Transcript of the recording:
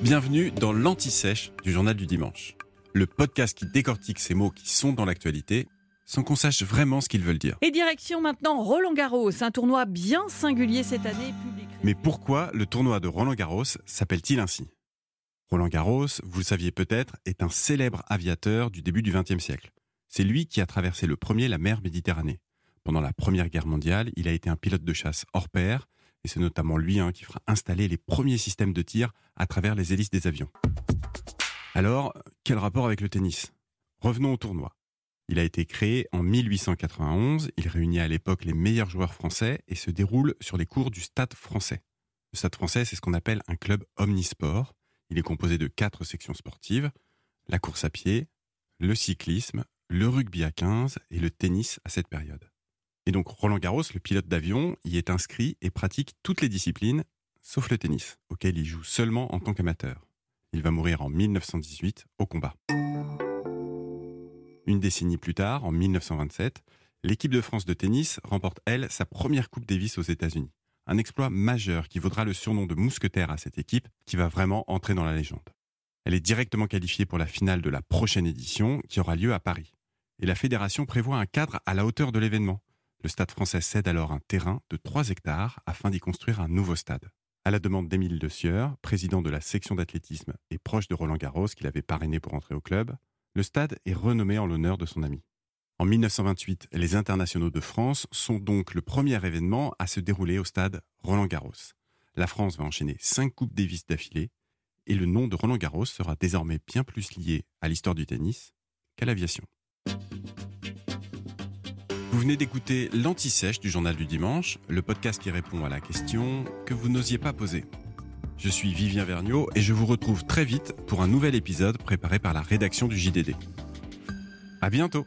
Bienvenue dans l'Anti-Sèche du Journal du Dimanche, le podcast qui décortique ces mots qui sont dans l'actualité sans qu'on sache vraiment ce qu'ils veulent dire. Et direction maintenant Roland Garros, un tournoi bien singulier cette année. Public... Mais pourquoi le tournoi de Roland Garros s'appelle-t-il ainsi? Roland Garros, vous le saviez peut-être, est un célèbre aviateur du début du XXe siècle. C'est lui qui a traversé le premier la mer Méditerranée. Pendant la Première Guerre mondiale, il a été un pilote de chasse hors pair, et c'est notamment lui hein, qui fera installer les premiers systèmes de tir à travers les hélices des avions. Alors, quel rapport avec le tennis? Revenons au tournoi. Il a été créé en 1891, il réunit à l'époque les meilleurs joueurs français et se déroule sur les cours du Stade français. Le Stade français, c'est ce qu'on appelle un club omnisport. Il est composé de quatre sections sportives, la course à pied, le cyclisme, le rugby à 15 et le tennis à cette période. Et donc Roland Garros, le pilote d'avion, y est inscrit et pratique toutes les disciplines, sauf le tennis, auquel il joue seulement en tant qu'amateur. Il va mourir en 1918 au combat. Une décennie plus tard, en 1927, l'équipe de France de tennis remporte, elle, sa première Coupe Davis aux États-Unis. Un exploit majeur qui vaudra le surnom de mousquetaire à cette équipe, qui va vraiment entrer dans la légende. Elle est directement qualifiée pour la finale de la prochaine édition, qui aura lieu à Paris. Et la fédération prévoit un cadre à la hauteur de l'événement. Le stade français cède alors un terrain de 3 hectares afin d'y construire un nouveau stade. À la demande d'Émile De Sieur, président de la section d'athlétisme et proche de Roland Garros qu'il avait parrainé pour entrer au club, le stade est renommé en l'honneur de son ami. En 1928, les internationaux de France sont donc le premier événement à se dérouler au stade Roland Garros. La France va enchaîner cinq Coupes Davis d'affilée et le nom de Roland Garros sera désormais bien plus lié à l'histoire du tennis qu'à l'aviation. Vous venez d'écouter l'Anti-Sèche du Journal du Dimanche, le podcast qui répond à la question que vous n'osiez pas poser. Je suis Vivien Vergniaud et je vous retrouve très vite pour un nouvel épisode préparé par la rédaction du JDD. À bientôt!